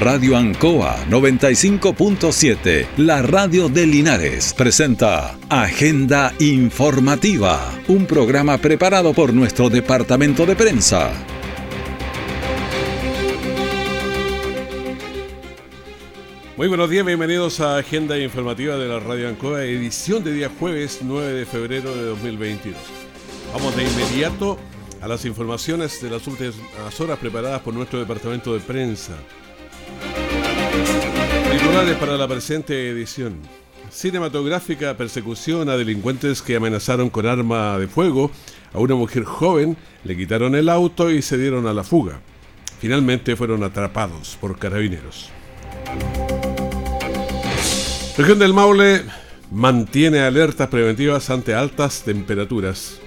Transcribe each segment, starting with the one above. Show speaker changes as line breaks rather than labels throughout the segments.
Radio Ancoa 95.7, la radio de Linares, presenta Agenda Informativa, un programa preparado por nuestro departamento de prensa.
Muy buenos días, bienvenidos a Agenda Informativa de la Radio Ancoa, edición de día jueves 9 de febrero de 2022. Vamos de inmediato a las informaciones de las últimas horas preparadas por nuestro departamento de prensa. Titulares para la presente edición. Cinematográfica persecución a delincuentes que amenazaron con arma de fuego a una mujer joven, le quitaron el auto y se dieron a la fuga. Finalmente fueron atrapados por carabineros. Región del Maule mantiene alertas preventivas ante altas temperaturas.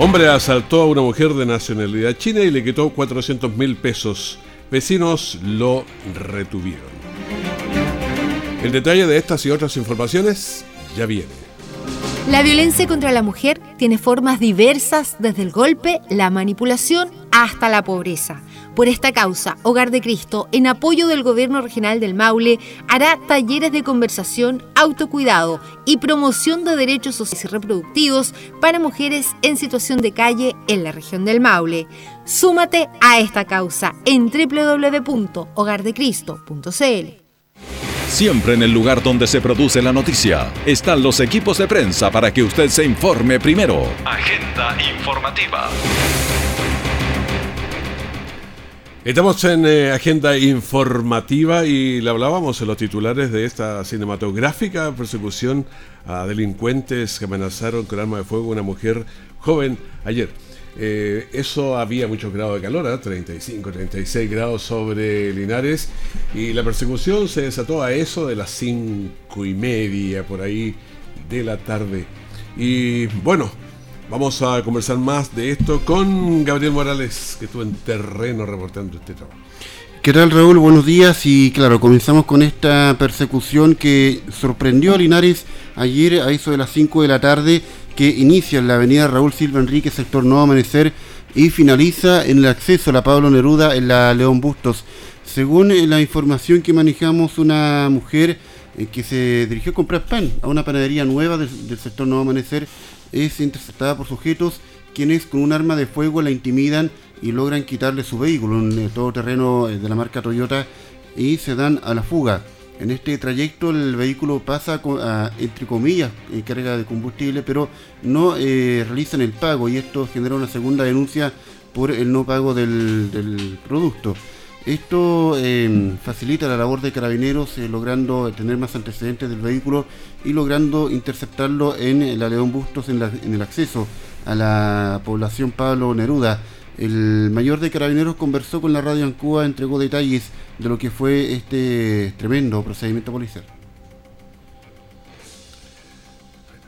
Hombre asaltó a una mujer de nacionalidad china y le quitó 400 mil pesos. Vecinos lo retuvieron. El detalle de estas y otras informaciones ya viene.
La violencia contra la mujer tiene formas diversas desde el golpe, la manipulación hasta la pobreza. Por esta causa, Hogar de Cristo, en apoyo del Gobierno Regional del Maule, hará talleres de conversación, autocuidado y promoción de derechos sociales y reproductivos para mujeres en situación de calle en la región del Maule. Súmate a esta causa en www.hogardecristo.cl.
Siempre en el lugar donde se produce la noticia están los equipos de prensa para que usted se informe primero. Agenda informativa.
Estamos en eh, agenda informativa y le hablábamos en los titulares de esta cinematográfica persecución a delincuentes que amenazaron con arma de fuego a una mujer joven ayer. Eh, eso había muchos grados de calor, 35, ¿eh? 36 grados sobre Linares y la persecución se desató a eso de las cinco y media por ahí de la tarde. Y bueno, Vamos a conversar más de esto con Gabriel Morales, que estuvo en terreno reportando este trabajo.
¿Qué tal Raúl? Buenos días y claro, comenzamos con esta persecución que sorprendió a Linares ayer a eso de las 5 de la tarde, que inicia en la avenida Raúl Silva Enrique, sector Nuevo Amanecer, y finaliza en el acceso a la Pablo Neruda en la León Bustos. Según eh, la información que manejamos, una mujer eh, que se dirigió a comprar pan a una panadería nueva del sector Nuevo Amanecer es interceptada por sujetos quienes con un arma de fuego la intimidan y logran quitarle su vehículo, un eh, todoterreno eh, de la marca Toyota, y se dan a la fuga. En este trayecto el vehículo pasa, entre comillas, en carga de combustible, pero no eh, realizan el pago y esto genera una segunda denuncia por el no pago del producto. Esto em, facilita la labor de carabineros, eh, logrando tener más antecedentes del vehículo y logrando interceptarlo en la León Bustos en, el acceso a la población Pablo Neruda. El mayor de carabineros conversó con la radio en Cuba, entregó detalles de lo que fue este tremendo procedimiento policial.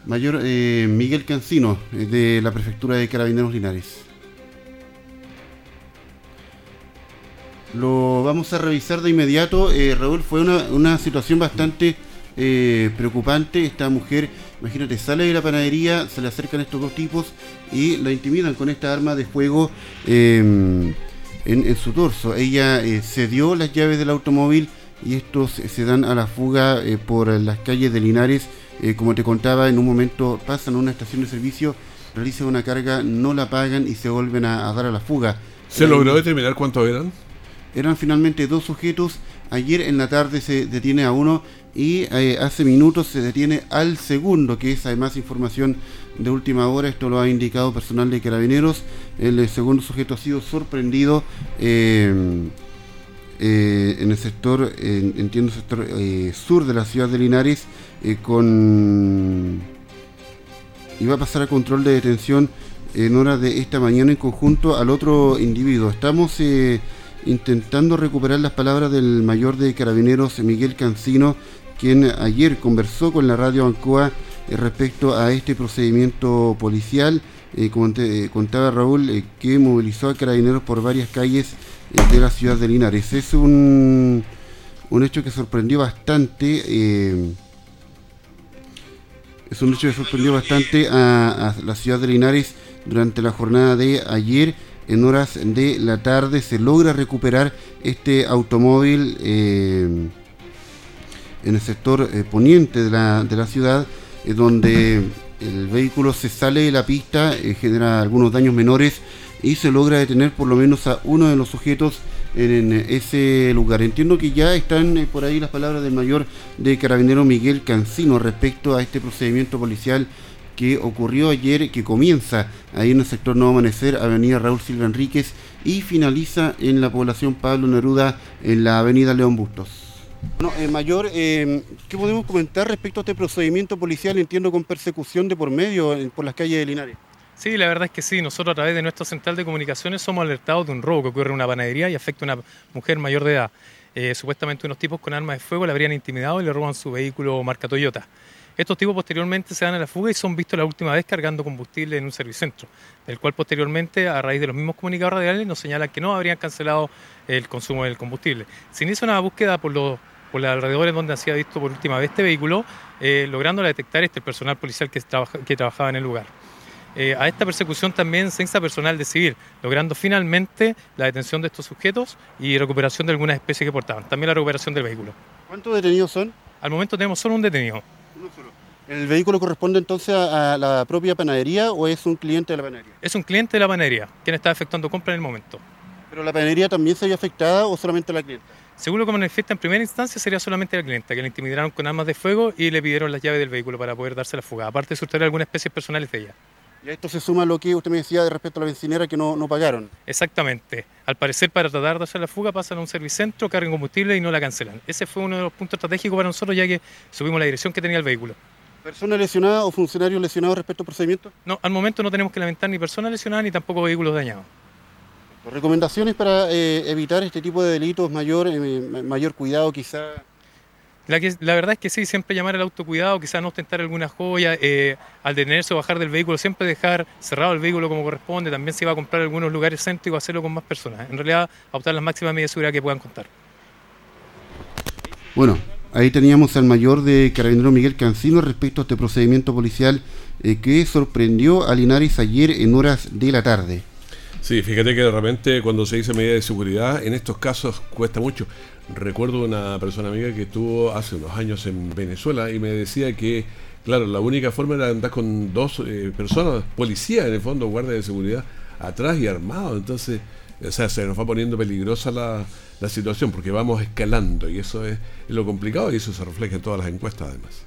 Mayor eh, Miguel Cancino, eh, de la Prefectura de Carabineros Linares. Lo vamos a revisar de inmediato. Eh, Raúl, fue una, situación bastante eh, preocupante. Esta mujer, imagínate, sale de la panadería, se le acercan estos dos tipos y la intimidan con esta arma de fuego em, en, su torso. Ella eh, cedió las llaves del automóvil y estos se dan a la fuga por las calles de Linares. como te contaba, en un momento pasan a una estación de servicio, realizan una carga, no la pagan y se vuelven a, a dar a la fuga.
¿Se logró determinar cuántos eran?
Eran finalmente dos sujetos. Ayer en la tarde se detiene a uno y eh, hace minutos se detiene al segundo, que es además información de última hora. Esto lo ha indicado personal de carabineros. El eh, segundo sujeto ha sido sorprendido eh, en el sector, entiendo, sector sur de la ciudad de Linares, con. iba a pasar a control de detención en horas de esta mañana en conjunto al otro individuo. Estamos intentando recuperar las palabras del mayor de carabineros Miguel Cancino, quien ayer conversó con la radio Ancoa eh, respecto a este procedimiento policial. Eh, como eh, contaba Raúl, que movilizó a carabineros por varias calles de la ciudad de Linares. Es un, un hecho que sorprendió bastante. es un hecho que sorprendió bastante a la ciudad de Linares durante la jornada de ayer en horas de la tarde se logra recuperar este automóvil eh, en el sector eh, poniente de la, de la ciudad, donde el vehículo se sale de la pista, genera algunos daños menores y se logra detener por lo menos a uno de los sujetos en ese lugar. Entiendo que ya están eh, por ahí las palabras del mayor de carabinero Miguel Cancino respecto a este procedimiento policial que ocurrió ayer, que comienza ahí en el sector Nuevo Amanecer, Avenida Raúl Silva Enríquez, y finaliza en la población Pablo Neruda, en la Avenida León Bustos. Bueno, eh, mayor, eh, ¿qué podemos comentar respecto a este procedimiento policial? Entiendo con persecución de por medio por las calles de Linares.
Sí, la verdad es que sí. Nosotros a través de nuestra central de comunicaciones somos alertados de un robo que ocurre en una panadería y afecta a una mujer mayor de edad. Eh, supuestamente unos tipos con armas de fuego le habrían intimidado y le roban su vehículo marca Toyota. Estos tipos posteriormente se dan a la fuga y son vistos la última vez cargando combustible en un servicentro, del cual posteriormente, a raíz de los mismos comunicados radiales, nos señalan que no habrían cancelado el consumo del combustible. Se inicia una búsqueda por los, por los alrededores donde se ha visto por última vez este vehículo, eh, logrando detectar este personal policial que, que trabajaba en el lugar. Eh, a esta persecución también se insta personal de civil, logrando finalmente la detención de estos sujetos y recuperación de algunas especies que portaban. También la recuperación del vehículo.
¿Cuántos detenidos son?
Al momento tenemos solo un detenido.
¿El vehículo corresponde entonces a, la propia panadería o es un cliente de la panadería?
Es un cliente de la panadería, quien está efectuando compra en el momento.
¿Pero la panadería también se había afectada o solamente la clienta?
Según lo que manifiesta en primera instancia sería solamente la clienta, que le intimidaron con armas de fuego y le pidieron las llaves del vehículo para poder darse la fuga, aparte de sustraer algunas especies personales de ella.
Y a esto se suma lo que usted me decía de respecto a la bencinera que no, no pagaron.
Exactamente. Al parecer, para tratar de hacer la fuga, pasan a un servicentro, cargan combustible y no la cancelan. Ese fue uno de los puntos estratégicos para nosotros, ya que subimos la dirección que tenía el vehículo.
¿Personas lesionadas o funcionarios lesionados respecto al procedimiento?
No, al momento no tenemos que lamentar ni personas lesionadas ni tampoco vehículos dañados.
¿Recomendaciones para eh, evitar este tipo de delitos? Mayor, eh, mayor cuidado quizá.
La, verdad es que sí, siempre llamar al autocuidado, quizás no ostentar alguna joya, eh, al detenerse o bajar del vehículo, siempre dejar cerrado el vehículo como corresponde, también si va a comprar algunos lugares céntricos, hacerlo con más personas. En realidad, adoptar las máximas medidas de seguridad que puedan contar.
Bueno, ahí teníamos al mayor de Carabinero Miguel Cancino respecto a este procedimiento policial eh, que sorprendió a Linares ayer en horas de la tarde.
Sí, fíjate que de repente cuando se dice medida de seguridad, en estos casos cuesta mucho. Recuerdo una persona amiga que estuvo hace unos años en Venezuela y me decía que, claro, la única forma era andar con dos eh, personas, policías en el fondo, guardia de seguridad, atrás y armados. Entonces, o sea, se nos va poniendo peligrosa la, la situación porque vamos escalando y eso es, lo complicado y eso se refleja en todas las encuestas además.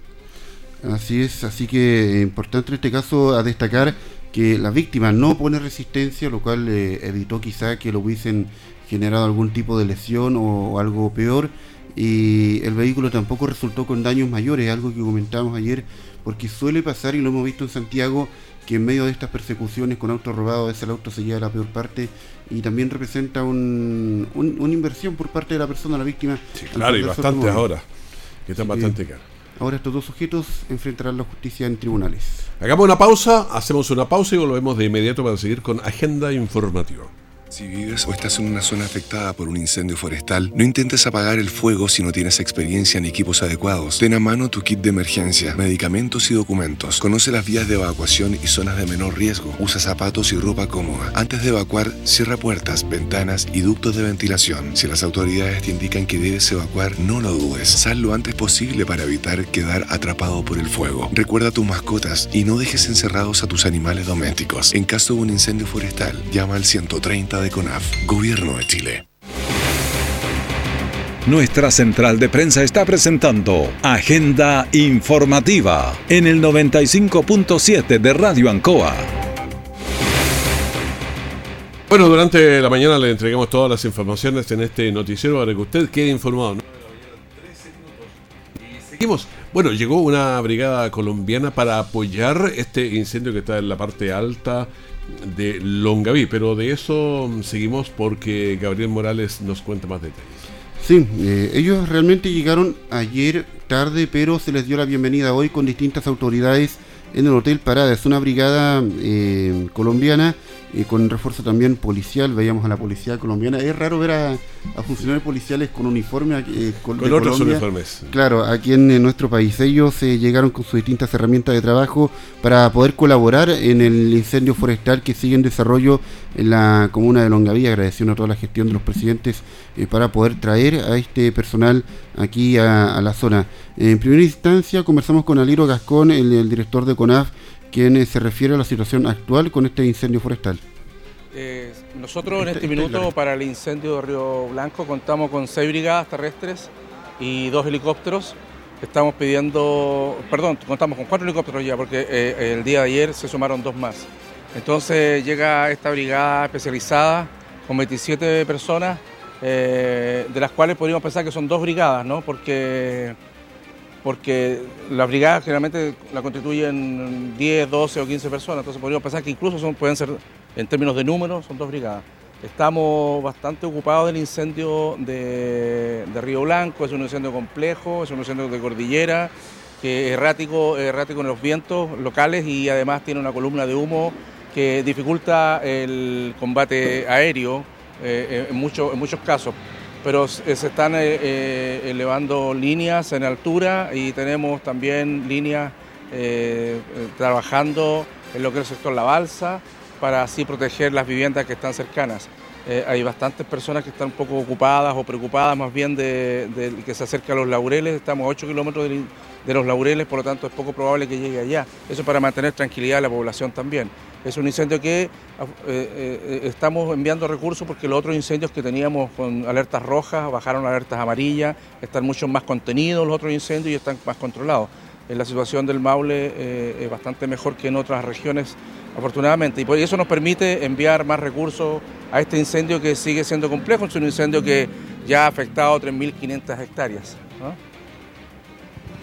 Así es, así que importante en este caso a destacar que la víctima no pone resistencia, lo cual eh, evitó quizá que lo hubiesen generado algún tipo de lesión o, algo peor. Y el vehículo tampoco resultó con daños mayores, algo que comentamos ayer, porque suele pasar y lo hemos visto en Santiago, que en medio de estas persecuciones con autos robados, ese auto se lleva la peor parte y también representa un, una inversión por parte de la persona, la víctima.
Sí, claro, y bastante ahora, que están bastante.
Ahora estos dos sujetos enfrentarán la justicia en tribunales.
Hagamos una pausa, hacemos una pausa y volvemos de inmediato para seguir con Agenda Informativa.
Si vives o estás en una zona afectada por un incendio forestal, no intentes apagar el fuego si no tienes experiencia ni equipos adecuados. Ten a mano tu kit de emergencia, medicamentos y documentos. Conoce las vías de evacuación y zonas de menor riesgo. Usa zapatos y ropa cómoda. Antes de evacuar, cierra puertas, ventanas y ductos de ventilación. Si las autoridades te indican que debes evacuar, no lo dudes. Sal lo antes posible para evitar quedar atrapado por el fuego. Recuerda tus mascotas y no dejes encerrados a tus animales domésticos. En caso de un incendio forestal, llama al 130 de CONAF, Gobierno de Chile.
Nuestra central de prensa está presentando Agenda Informativa en el 95.7 de Radio Ancoa.
Bueno, durante la mañana le entregamos todas las informaciones en este noticiero para que usted quede informado. Seguimos. Bueno, llegó una brigada colombiana para apoyar este incendio que está en la parte alta de Longaví, pero de eso seguimos porque Gabriel Morales nos cuenta más detalles.
Sí, eh, ellos realmente llegaron ayer tarde, pero se les dio la bienvenida hoy con distintas autoridades en el Hotel Parada. Es una brigada eh, colombiana y con refuerzo también policial. Veíamos a la policía colombiana. Es raro ver a, funcionarios policiales con uniforme.
Eh, con, otros uniformes.
Claro, aquí en, nuestro país. Ellos eh, llegaron con sus distintas herramientas de trabajo para poder colaborar en el incendio forestal que sigue en desarrollo en la comuna de Longaví. Agradeciendo a toda la gestión de los presidentes eh, para poder traer a este personal aquí a, la zona. En primera instancia conversamos con Aliro Gascón, el director de CONAF quien se refiere a la situación actual con este incendio forestal.
Eh, nosotros en este minuto para el incendio de Río Blanco contamos con seis brigadas terrestres y dos helicópteros. Estamos pidiendo, perdón, contamos con cuatro helicópteros ya porque eh, el día de ayer se sumaron dos más. Entonces llega esta brigada especializada con 27 personas, eh, de las cuales podríamos pensar que son dos brigadas, ¿no? Porque porque las brigadas generalmente la constituyen 10, 12 o 15 personas, entonces podríamos pensar que incluso pueden ser, en términos de números, son dos brigadas. Estamos bastante ocupados del incendio de, Río Blanco, es un incendio complejo, es un incendio de cordillera, que es errático, errático en los vientos locales y además tiene una columna de humo que dificulta el combate aéreo eh, en, en muchos casos pero se están eh, eh, elevando líneas en altura y tenemos también líneas eh, trabajando en lo que es el sector La Balsa para así proteger las viviendas que están cercanas. Hay bastantes personas que están un poco ocupadas o preocupadas más bien de, que se acerca a los laureles, estamos a 8 kilómetros de los laureles, por lo tanto es poco probable que llegue allá. Eso para mantener tranquilidad a la población también. Es un incendio que eh, eh, estamos enviando recursos porque los otros incendios que teníamos con alertas rojas bajaron alertas amarillas, están mucho más contenidos los otros incendios y están más controlados. La situación del Maule eh, es bastante mejor que en otras regiones, afortunadamente, y por eso nos permite enviar más recursos a este incendio que sigue siendo complejo, es un incendio que ya ha afectado 3.500 hectáreas.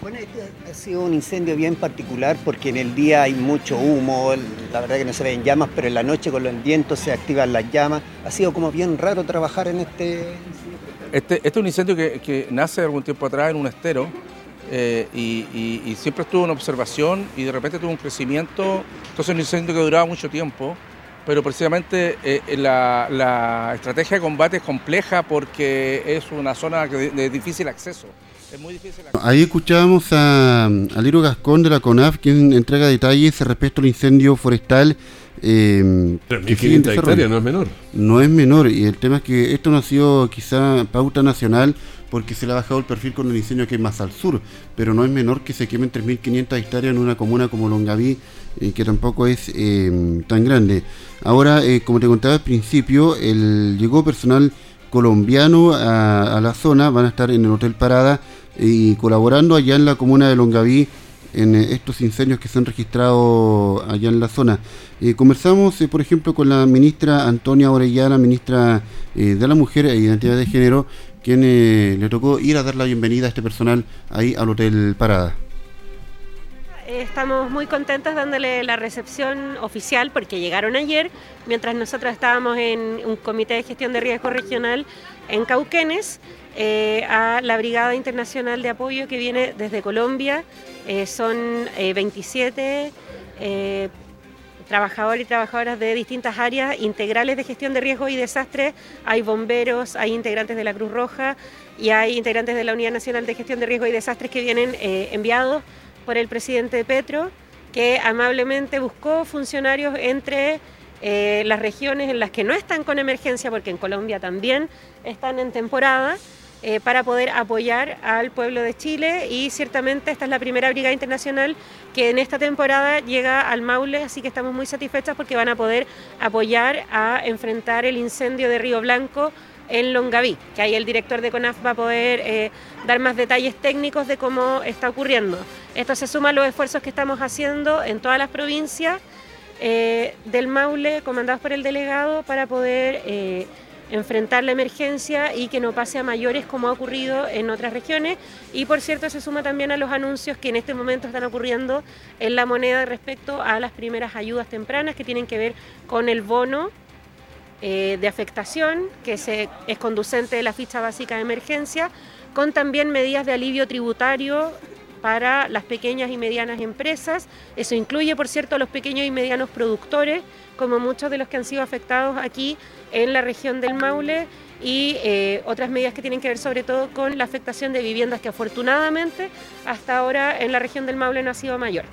Bueno, este ha sido un incendio bien particular porque en el día hay mucho humo, la verdad que no se ven llamas, pero en la noche con los vientos se activan las llamas. Ha sido como bien raro trabajar en este...
Este, este es un incendio que, nace algún tiempo atrás en un estero eh, y, siempre estuvo en observación y de repente tuvo un crecimiento. Entonces es un incendio que duraba mucho tiempo, pero precisamente eh, la, estrategia de combate es compleja porque es una zona de difícil acceso.
Ahí escuchábamos a, Liro Gascón de la CONAF, quien entrega detalles respecto al incendio forestal.
Eh, 3.500 hectáreas no es menor.
No es menor, y el tema es que esto no ha sido quizá pauta nacional porque se le ha bajado el perfil con el incendio que hay más al sur, pero no es menor que se quemen 3.500 hectáreas en una comuna como Longaví, eh, que tampoco es eh, tan grande. Ahora, eh, como te contaba al principio, el, llegó personal colombiano a, a la zona, van a estar en el Hotel Parada y colaborando allá en la comuna de Longaví en eh, estos incendios que se han registrado allá en la zona. Eh, conversamos, eh, por ejemplo, con la ministra Antonia Orellana, ministra de la Mujer e Identidad de Género, quien le tocó ir a dar la bienvenida a este personal ahí al Hotel Parada.
Estamos muy contentos dándole la recepción oficial porque llegaron ayer, mientras nosotros estábamos en un comité de gestión de riesgo regional en Cauquenes eh, a la Brigada Internacional de Apoyo que viene desde Colombia. Eh, son 27 eh, trabajadores y trabajadoras de distintas áreas integrales de gestión de riesgo y desastres. Hay bomberos, hay integrantes de la Cruz Roja y hay integrantes de la Unidad Nacional de Gestión de Riesgo y Desastres que vienen enviados por el presidente Petro, que amablemente buscó funcionarios entre las regiones en las que no están con emergencia, porque en Colombia también están en temporada, eh, para poder apoyar al pueblo de Chile y ciertamente esta es la primera brigada internacional que en esta temporada llega al Maule, así que estamos muy satisfechas porque van a poder apoyar a enfrentar el incendio de Río Blanco en Longaví, que ahí el director de CONAF va a poder eh, dar más detalles técnicos de cómo está ocurriendo. Esto se suma a los esfuerzos que estamos haciendo en todas las provincias eh, del Maule, comandados por el delegado, para poder enfrentar la emergencia y que no pase a mayores como ha ocurrido en otras regiones. Y por cierto, se suma también a los anuncios que en este momento están ocurriendo en la moneda respecto a las primeras ayudas tempranas que tienen que ver con el bono eh, de afectación, que es conducente de la ficha básica de emergencia, con también medidas de alivio tributario para las pequeñas y medianas empresas. Eso incluye, por cierto, a los pequeños y medianos productores, como muchos de los que han sido afectados aquí en la región del Maule y eh, otras medidas que tienen que ver sobre todo con la afectación de viviendas que afortunadamente hasta ahora en la región del Maule no ha sido mayor.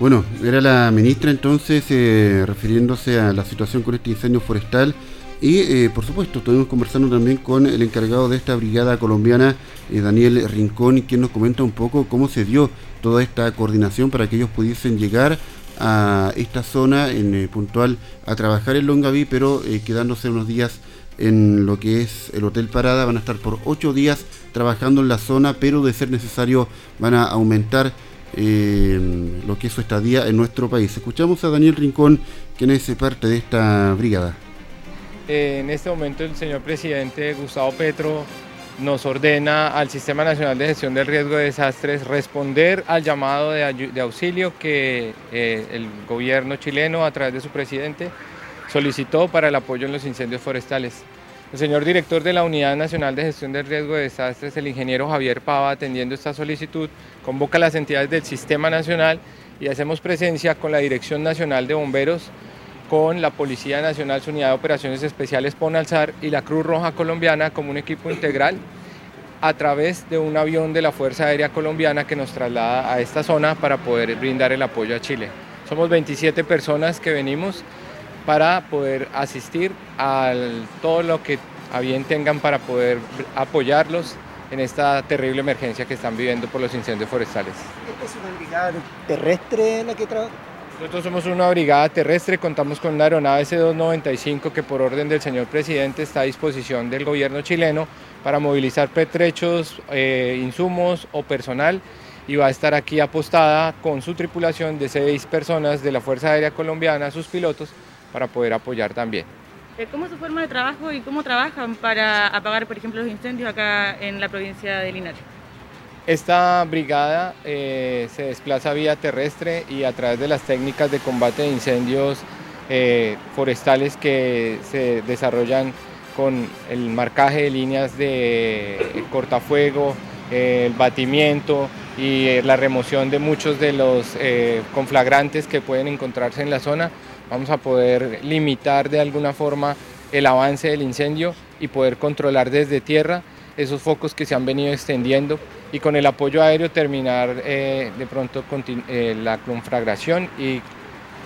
Bueno, era la ministra entonces eh, refiriéndose a la situación con este incendio forestal y eh, por supuesto estuvimos conversando también con el encargado de esta brigada colombiana, Daniel Rincón, quien nos comenta un poco cómo se dio toda esta coordinación para que ellos pudiesen llegar a esta zona en eh, puntual a trabajar en Longaví, pero eh, quedándose unos días en lo que es el Hotel Parada. Van a estar por ocho días trabajando en la zona, pero de ser necesario van a aumentar eh, lo que es su estadía en nuestro país. Escuchamos a Daniel Rincón, quien es parte de esta brigada.
En este momento el señor presidente Gustavo Petro nos ordena al Sistema Nacional de Gestión del Riesgo de Desastres responder al llamado de, auxilio que eh, el gobierno chileno, a través de su presidente, solicitó para el apoyo en los incendios forestales. El señor director de la Unidad Nacional de Gestión del Riesgo de Desastres, el ingeniero Javier Pava, atendiendo esta solicitud, convoca a las entidades del Sistema Nacional y hacemos presencia con la Dirección Nacional de Bomberos, con la Policía Nacional, su Unidad de Operaciones Especiales Ponalzar y la Cruz Roja Colombiana como un equipo integral a través de un avión de la Fuerza Aérea Colombiana que nos traslada a esta zona para poder brindar el apoyo a Chile. Somos 27 personas que venimos para poder asistir a todo lo que a bien tengan para poder apoyarlos en esta terrible emergencia que están viviendo por los incendios forestales.
¿Esta es una brigada terrestre la que trabaja?
Nosotros somos una brigada terrestre, contamos con una aeronave C-295 que por orden del señor presidente está a disposición del gobierno chileno para movilizar petrechos, eh, insumos o personal y va a estar aquí apostada con su tripulación de seis personas de la Fuerza Aérea Colombiana, sus pilotos, para poder apoyar también.
Eh, ¿Cómo es su forma de trabajo y cómo trabajan para apagar, por ejemplo, los incendios acá en la provincia de Linares?
Esta brigada eh, se desplaza vía terrestre y a través de las técnicas de combate de incendios eh, forestales que se desarrollan con el marcaje de líneas de cortafuego, el batimiento y la remoción de muchos de los eh, conflagrantes que pueden encontrarse en la zona, vamos a poder limitar de alguna forma el avance del incendio y poder controlar desde tierra esos focos que se han venido extendiendo y con el apoyo aéreo terminar eh, de pronto eh, la conflagración y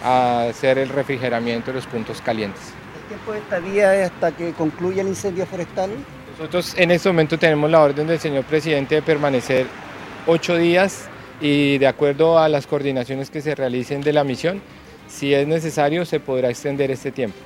hacer el refrigeramiento de los puntos calientes.
¿El tiempo de estadía es hasta que concluya el incendio forestal?
Nosotros en este momento tenemos la orden del señor presidente de permanecer ocho días y de acuerdo a las coordinaciones que se realicen de la misión, si es necesario se podrá extender este tiempo.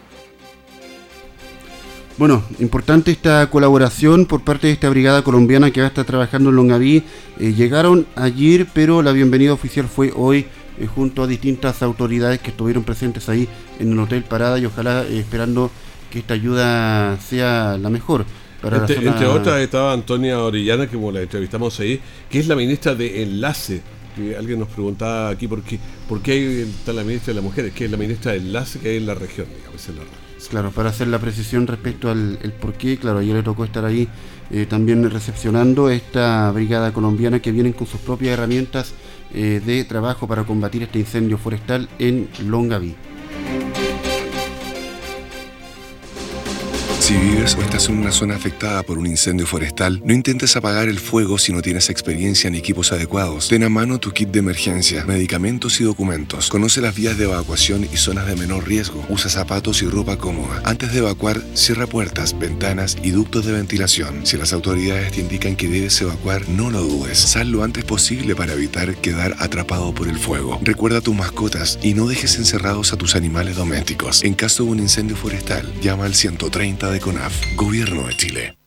Bueno, importante esta colaboración por parte de esta brigada colombiana que va a estar trabajando en Longaví. Eh, llegaron ayer, pero la bienvenida oficial fue hoy eh, junto a distintas autoridades que estuvieron presentes ahí en el Hotel Parada y ojalá eh, esperando que esta ayuda sea la mejor.
Para entre, otras estaba Antonia Orellana, que como la entrevistamos ahí, que es la ministra de Enlace. Que alguien nos preguntaba aquí por qué, por qué está la ministra de las mujeres, que es la ministra de Enlace que hay en la región, digamos, en la región.
Claro, para hacer la precisión respecto al el por qué, claro, ayer le tocó estar ahí eh, también recepcionando esta brigada colombiana que vienen con sus propias herramientas eh, de trabajo para combatir este incendio forestal en Longaví.
Si vives o estás en una zona afectada por un incendio forestal, no intentes apagar el fuego si no tienes experiencia ni equipos adecuados. Ten a mano tu kit de emergencia, medicamentos y documentos. Conoce las vías de evacuación y zonas de menor riesgo. Usa zapatos y ropa cómoda. Antes de evacuar, cierra puertas, ventanas y ductos de ventilación. Si las autoridades te indican que debes evacuar, no lo dudes. Sal lo antes posible para evitar quedar atrapado por el fuego. Recuerda a tus mascotas y no dejes encerrados a tus animales domésticos. En caso de un incendio forestal, llama al 130 de CONAF, Gobierno de Chile.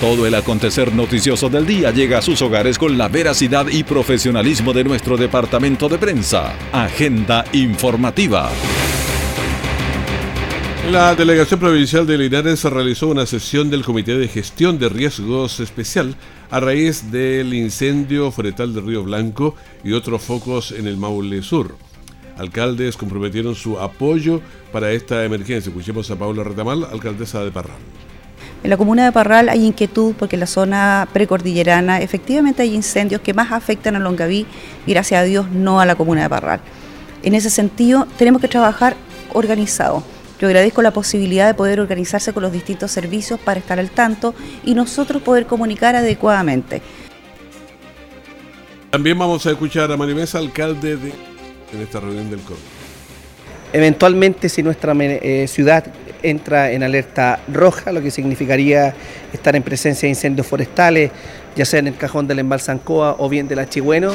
Todo el acontecer noticioso del día llega a sus hogares con la veracidad y profesionalismo de nuestro departamento de prensa. Agenda informativa.
La Delegación Provincial de Linares realizó una sesión del Comité de Gestión de Riesgos Especial a raíz del incendio forestal de Río Blanco y otros focos en el Maule Sur. Alcaldes comprometieron su apoyo para esta emergencia. Escuchemos a Paula Retamal, alcaldesa de Parral.
En la comuna de Parral hay inquietud porque en la zona precordillerana efectivamente hay incendios que más afectan a Longaví y gracias a Dios no a la comuna de Parral. En ese sentido tenemos que trabajar organizado. Yo agradezco la posibilidad de poder organizarse con los distintos servicios para estar al tanto y nosotros poder comunicar adecuadamente.
También vamos a escuchar a Marimesa, alcalde de, en esta reunión del COVID.
Eventualmente, si nuestra eh, ciudad entra en alerta roja, lo que significaría estar en presencia de incendios forestales, ya sea en el cajón del embalse Ancoa o bien del Achigüeno,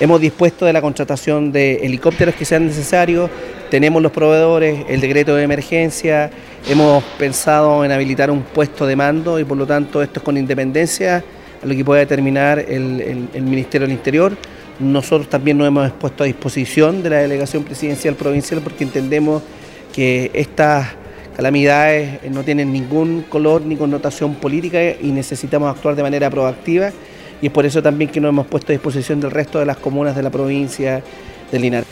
hemos dispuesto de la contratación de helicópteros que sean necesarios, tenemos los proveedores, el decreto de emergencia, hemos pensado en habilitar un puesto de mando y por lo tanto esto es con independencia a lo que pueda determinar el, el Ministerio del Interior. Nosotros también nos hemos puesto a disposición de la delegación presidencial provincial porque entendemos que estas calamidades no tienen ningún color ni connotación política y necesitamos actuar de manera proactiva y es por eso también que nos hemos puesto a disposición del resto de las comunas de la provincia de Linares.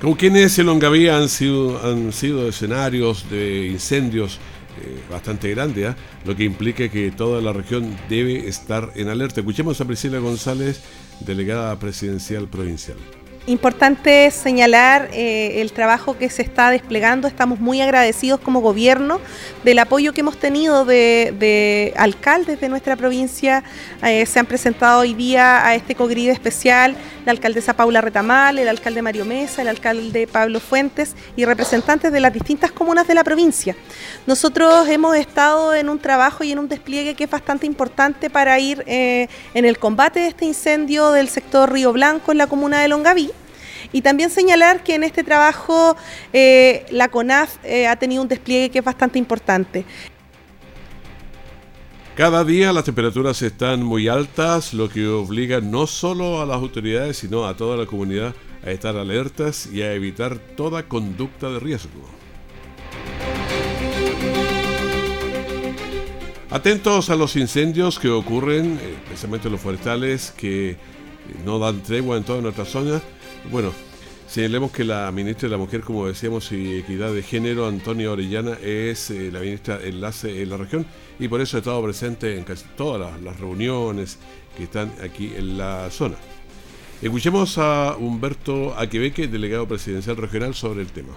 ¿Con quiénes en Longaví han sido, han sido escenarios de incendios eh, bastante grandes, ¿ah? lo que implica que toda la región debe estar en alerta? Escuchemos a Priscila González, delegada presidencial provincial.
Importante señalar eh, el trabajo que se está desplegando. Estamos muy agradecidos como gobierno del apoyo que hemos tenido de, alcaldes de nuestra provincia. Eh, se han presentado hoy día a este COGRID especial la alcaldesa Paula Retamal, el alcalde Mario Mesa, el alcalde Pablo Fuentes y representantes de las distintas comunas de la provincia. Nosotros hemos estado en un trabajo y en un despliegue que es bastante importante para ir eh, en el combate de este incendio del sector Río Blanco en la comuna de Longaví. Y también señalar que en este trabajo eh, la CONAF eh, ha tenido un despliegue que es bastante importante.
Cada día las temperaturas están muy altas, lo que obliga no solo a las autoridades, sino a toda la comunidad a estar alertas y a evitar toda conducta de riesgo. Atentos a los incendios que ocurren, eh, especialmente los forestales, que no dan tregua en toda nuestra zona. Bueno, señalemos que la ministra de la Mujer, como decíamos, y Equidad de Género, Antonia Orellana, es eh, la ministra enlace en la región y por eso ha estado presente en casi todas las, reuniones que están aquí en la zona. Escuchemos a Humberto Aquebeque, delegado presidencial regional, sobre el tema.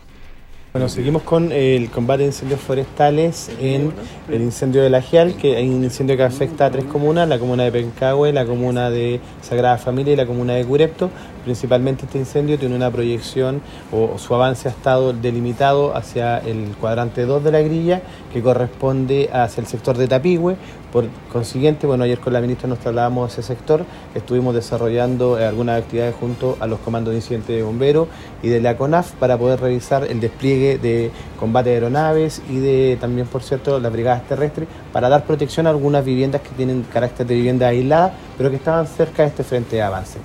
Bueno, seguimos con el combate de incendios forestales en el incendio de La Gial, que hay un incendio que afecta a tres comunas, la comuna de Pencahue, la comuna de Sagrada Familia y la comuna de Curepto. Principalmente este incendio tiene una proyección o, su avance ha estado delimitado hacia el cuadrante 2 de la grilla, que corresponde hacia el sector de Tapigüe. Por consiguiente, bueno, ayer con la ministra nos trasladamos a ese sector, estuvimos desarrollando algunas actividades junto a los comandos de incidentes de bomberos y de la CONAF para poder revisar el despliegue de combate de aeronaves y de también, por cierto, las brigadas terrestres para dar protección a algunas viviendas que tienen carácter de vivienda aislada, pero que estaban cerca de este frente de avance.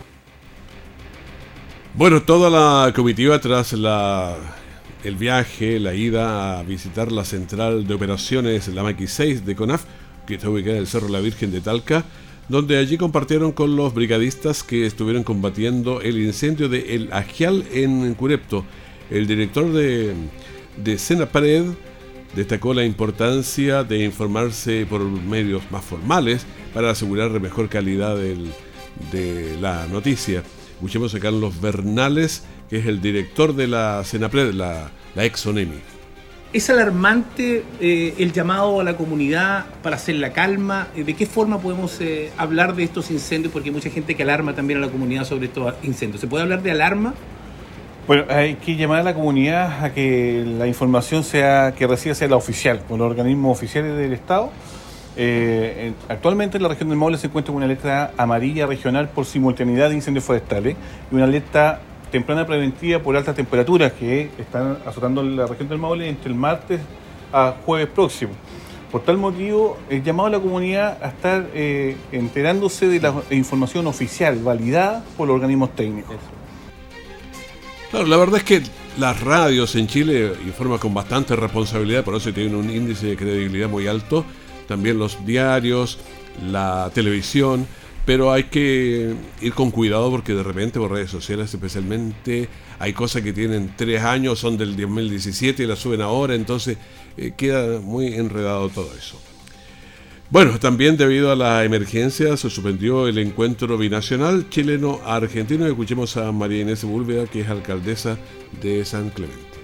Bueno, toda la comitiva tras la, el viaje, la ida a visitar la central de operaciones, la Maqui 6 de CONAF, que está ubicada en el Cerro La Virgen de Talca, donde allí compartieron con los brigadistas que estuvieron combatiendo el incendio de El Agial en Curepto. El director de, de Sena Pared destacó la importancia de informarse por medios más formales para asegurar la mejor calidad del, de la noticia. Escuchemos a Carlos Bernales, que es el director de la Senapred, la, la ex
¿Es alarmante eh, el llamado a la comunidad para hacer la calma? Eh, ¿De qué forma podemos eh, hablar de estos incendios? Porque hay mucha gente que alarma también a la comunidad sobre estos incendios. ¿Se puede hablar de alarma?
Bueno, hay que llamar a la comunidad a que la información sea que reciba sea la oficial, por los organismos oficiales del Estado actualmente la región del Maule se encuentra una alerta amarilla regional por simultaneidad de incendios forestales y una alerta temprana preventiva por altas temperaturas que están azotando la región del Maule entre el martes a jueves próximo. Por tal motivo, el llamado a la comunidad a estar eh, enterándose de la información oficial validada por los organismos técnicos.
Claro, la verdad es que las radios en Chile informan con bastante responsabilidad, por eso tienen un índice de credibilidad muy alto también los diarios, la televisión, pero hay que ir con cuidado porque de repente por redes sociales especialmente hay cosas que tienen tres años, son del 2017 y las suben ahora, entonces eh, queda muy enredado todo eso. Bueno, también debido a la emergencia se suspendió el encuentro binacional chileno-argentino. Escuchemos a María Inés Búlveda, que es alcaldesa de San Clemente.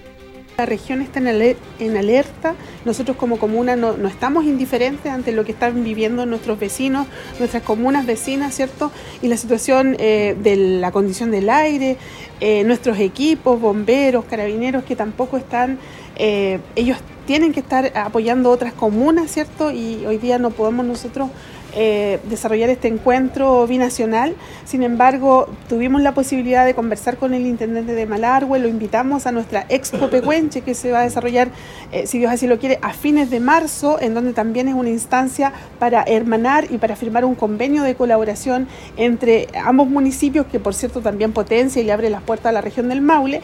La región está en alerta, nosotros como comuna no, estamos indiferentes ante lo que están viviendo nuestros vecinos, nuestras comunas vecinas, ¿cierto? Y la situación eh, de la condición del aire, eh, nuestros equipos, bomberos, carabineros que tampoco están, eh, ellos tienen que estar apoyando otras comunas, ¿cierto? Y hoy día no podemos nosotros eh, desarrollar este encuentro binacional. Sin embargo, tuvimos la posibilidad de conversar con el intendente de Malargüe, lo invitamos a nuestra Expo Pecuenche que se va a desarrollar, eh, si Dios así lo quiere, a fines de marzo, en donde también es una instancia para hermanar y para firmar un convenio de colaboración entre ambos municipios, que por cierto también potencia y le abre las puertas a la región del Maule.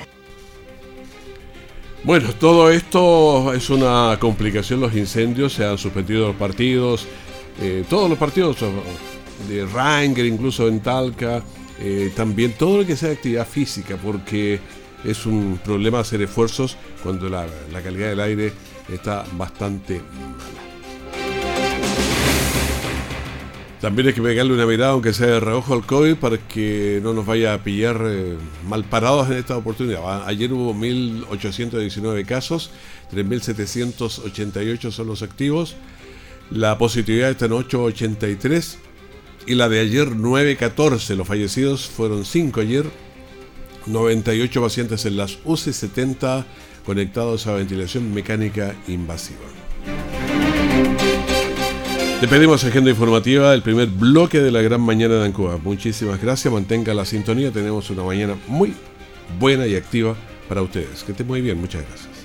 Bueno, todo esto es una complicación, los incendios, se han suspendido los partidos, eh, todos los partidos de Ranger, incluso en Talca, eh, también todo lo que sea actividad física, porque es un problema hacer esfuerzos cuando la, la calidad del aire está bastante mala. También hay que pegarle una mirada, aunque sea de reojo al COVID, para que no nos vaya a pillar eh, mal parados en esta oportunidad. Ayer hubo 1.819 casos, 3.788 son los activos. La positividad está en 883 y la de ayer 914. Los fallecidos fueron 5 ayer, 98 pacientes en las UCI, 70 conectados a ventilación mecánica invasiva. Le pedimos agenda informativa, el primer bloque de la gran mañana de Ancuba. Muchísimas gracias, mantenga la sintonía. Tenemos una mañana muy buena y activa para ustedes. Que esté muy bien, muchas gracias.